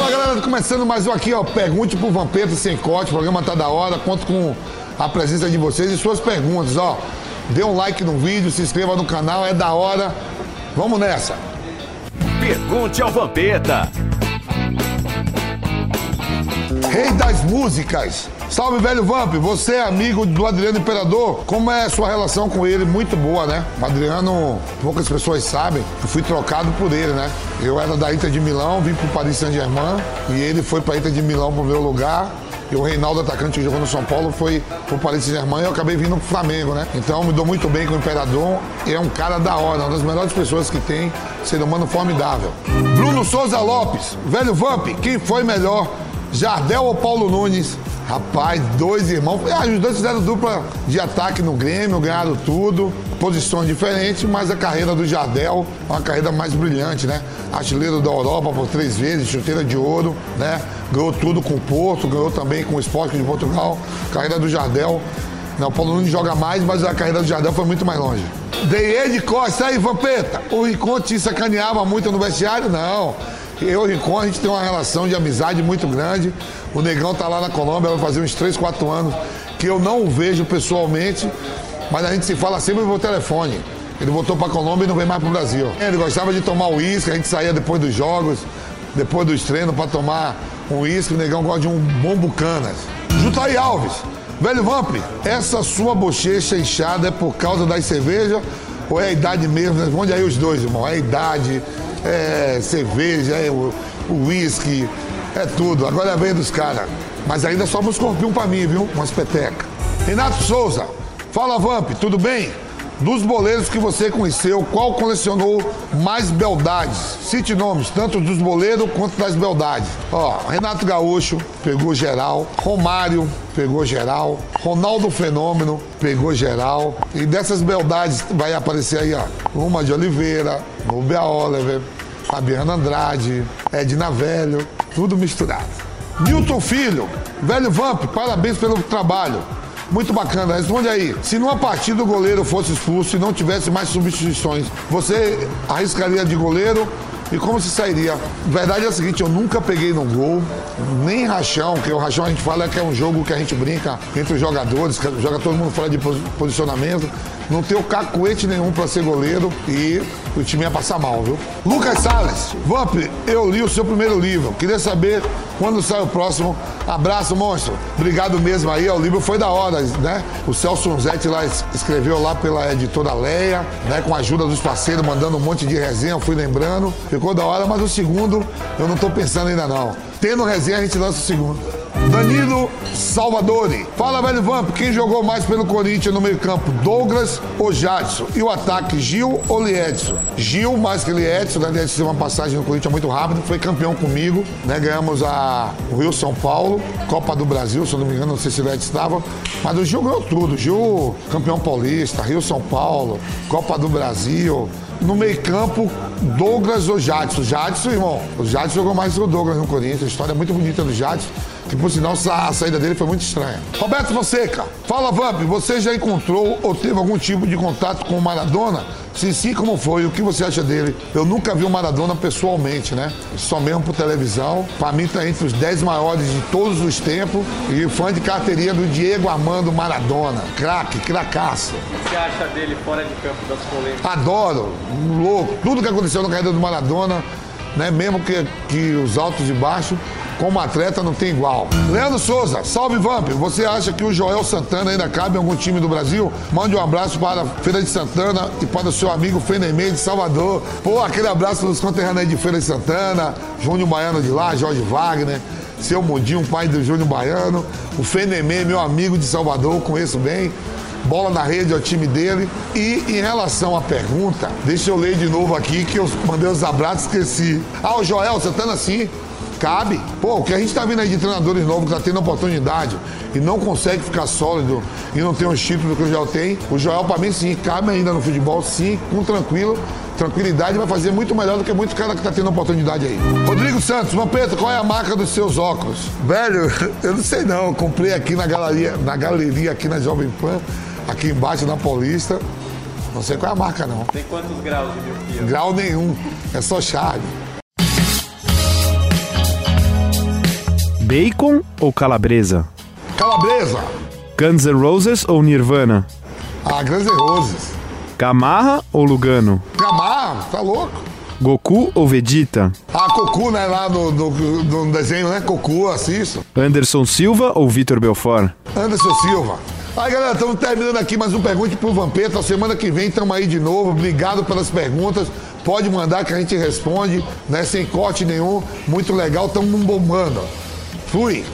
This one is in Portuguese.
Fala galera, começando mais um aqui, ó. Pergunte pro Vampeta sem corte. O programa tá da hora. Conto com a presença de vocês e suas perguntas, ó. Dê um like no vídeo, se inscreva no canal, é da hora. Vamos nessa. Pergunte ao Vampeta. Rei das músicas. Salve, velho Vamp. Você é amigo do Adriano Imperador? Como é a sua relação com ele? Muito boa, né? O Adriano, poucas pessoas sabem, eu fui trocado por ele, né? Eu era da Inter de Milão, vim pro Paris Saint-Germain e ele foi pra Inter de Milão pro meu lugar. E o Reinaldo, atacante que jogou no São Paulo, foi pro Paris Saint-Germain e eu acabei vindo pro Flamengo, né? Então me dou muito bem com o Imperador. É um cara da hora, uma das melhores pessoas que tem, ser humano formidável. Bruno Souza Lopes, velho Vamp, quem foi melhor? Jardel ou Paulo Nunes? Rapaz, dois irmãos. Ah, os dois fizeram dupla de ataque no Grêmio, ganharam tudo, posições diferentes, mas a carreira do Jardel é uma carreira mais brilhante, né? Artilheiro da Europa por três vezes, chuteira de ouro, né? Ganhou tudo com o Porto, ganhou também com o Esporte de Portugal. Carreira do Jardel. Não, o Paulo Nunes joga mais, mas a carreira do Jardel foi muito mais longe. Deie de Costa, aí, Vampeta. O Rincon te sacaneava muito no vestiário? Não. Eu e o Rincon, a gente tem uma relação de amizade muito grande. O Negão tá lá na Colômbia, vai fazer uns 3, 4 anos que eu não o vejo pessoalmente, mas a gente se fala sempre pelo telefone. Ele voltou pra Colômbia e não vem mais pro Brasil. Ele gostava de tomar uísque, a gente saía depois dos jogos, depois dos treinos para tomar um uísque. O Negão gosta de um bom bucanas. Jutaí Alves, velho Vamp, essa sua bochecha inchada é por causa das cervejas ou é a idade mesmo? Responde aí os dois, irmão. É a idade, é cerveja, é uísque, é tudo. Agora é a vez dos caras. Mas ainda sobra um escorpião pra mim, viu? Umas petecas. Renato Souza, fala Vamp, tudo bem? Dos boleiros que você conheceu, qual colecionou mais beldades? Cite nomes, tanto dos boleiros quanto das beldades. Ó, Renato Gaúcho pegou geral, Romário pegou geral, Ronaldo Fenômeno pegou geral. E dessas beldades vai aparecer aí, ó, uma de Oliveira, Nubia Oliver, Fabiana Andrade, Edna Velho, tudo misturado. Newton Filho, velho Vamp, parabéns pelo trabalho. Muito bacana. Responde aí. Se numa partida o goleiro fosse expulso e não tivesse mais substituições, você arriscaria de goleiro? E como se sairia? Verdade é a seguinte, eu nunca peguei no gol, nem rachão, que o rachão a gente fala que é um jogo que a gente brinca entre os jogadores, que joga todo mundo fora de posi- posicionamento. Não tenho cacuete nenhum pra ser goleiro e o time ia passar mal, viu? Lucas Salles, Vamp, eu li o seu primeiro livro. Queria saber quando sai o próximo. Abraço, monstro. Obrigado mesmo aí. O livro foi da hora, né? O Celso Unzetti lá es- escreveu lá pela editora Leia, né? Com a ajuda dos parceiros, mandando um monte de resenha, eu fui lembrando. Ficou da hora, mas o segundo eu não tô pensando ainda não. Tendo resenha, a gente lança o segundo. Danilo Salvadori. Fala, velho Vamp, quem jogou mais pelo Corinthians no meio-campo, Douglas ou Jadson? E o ataque, Gil ou Liedson? Gil mais que Liedson, né? Liedson teve uma passagem no Corinthians muito rápido, foi campeão comigo, né? Ganhamos a Rio São Paulo, Copa do Brasil, se eu não me engano, não sei se o Liedson estava, mas o Gil ganhou tudo. Gil, campeão paulista, Rio São Paulo, Copa do Brasil. No meio-campo, Douglas ou Jadson? Jadson, irmão. O Jadson jogou mais que o Douglas no Corinthians. A história é muito bonita do Jadson. Que por sinal a saída dele foi muito estranha. Roberto Fonseca, fala Vamp, você já encontrou ou teve algum tipo de contato com o Maradona? Se sim, como foi? O que você acha dele? Eu nunca vi o Maradona pessoalmente, né? Só mesmo por televisão. Pra mim tá entre os 10 maiores de todos os tempos. E fã de carteirinha do Diego Armando Maradona. Craque, cracaço. O que você acha dele fora de campo das polêmicas? Adoro, louco. Tudo que aconteceu na carreira do Maradona, né? Mesmo que, que os altos e baixos, como atleta não tem igual. Leandro Souza, salve Vamp. Você acha que o Joel Santana ainda cabe em algum time do Brasil? Mande um abraço para a Feira de Santana e para o seu amigo Fenemê de Salvador. Pô, aquele abraço dos conterrâneos de Feira de Santana, Júnior Baiano de lá, Jorge Wagner. Seu Mudinho, pai do Júnior Baiano. O Fenemê, meu amigo de Salvador, conheço bem. Bola na rede é o time dele. E em relação à pergunta, deixa eu ler de novo aqui que eu mandei os abraços e esqueci. Ah, o Joel, você tá assim? Cabe. Pô, o que a gente tá vendo aí de treinadores novos que tá tendo oportunidade e não consegue ficar sólido e não tem os títulos que o Joel tem, o Joel, pra mim, sim, cabe ainda no futebol, sim, com tranquilo, tranquilidade, vai fazer muito melhor do que muitos caras que tá tendo oportunidade aí. Rodrigo Santos, Vampeta, qual é a marca dos seus óculos? Velho, eu não sei não, eu comprei aqui na galeria, na galeria aqui na Jovem Pan, aqui embaixo na Paulista. Não sei qual é a marca não. Tem quantos graus de miopia? Grau nenhum, é só chave. Bacon ou calabresa? Calabresa, Guns N' Roses ou Nirvana? ah, Guns N' Roses. Gamarra ou Lugano? Gamar, tá louco? Goku ou Vegeta? Ah, Cocu, né, lá no, no, no desenho, né? Cocu, assisto. Anderson Silva ou Vitor Belfort? Anderson Silva. Aí, galera, estamos terminando aqui mais um Pergunte pro Vampeta. Semana que vem estamos aí de novo. Obrigado pelas perguntas. Pode mandar que a gente responde, né? Sem corte nenhum. Muito legal, estamos bombando. Fui.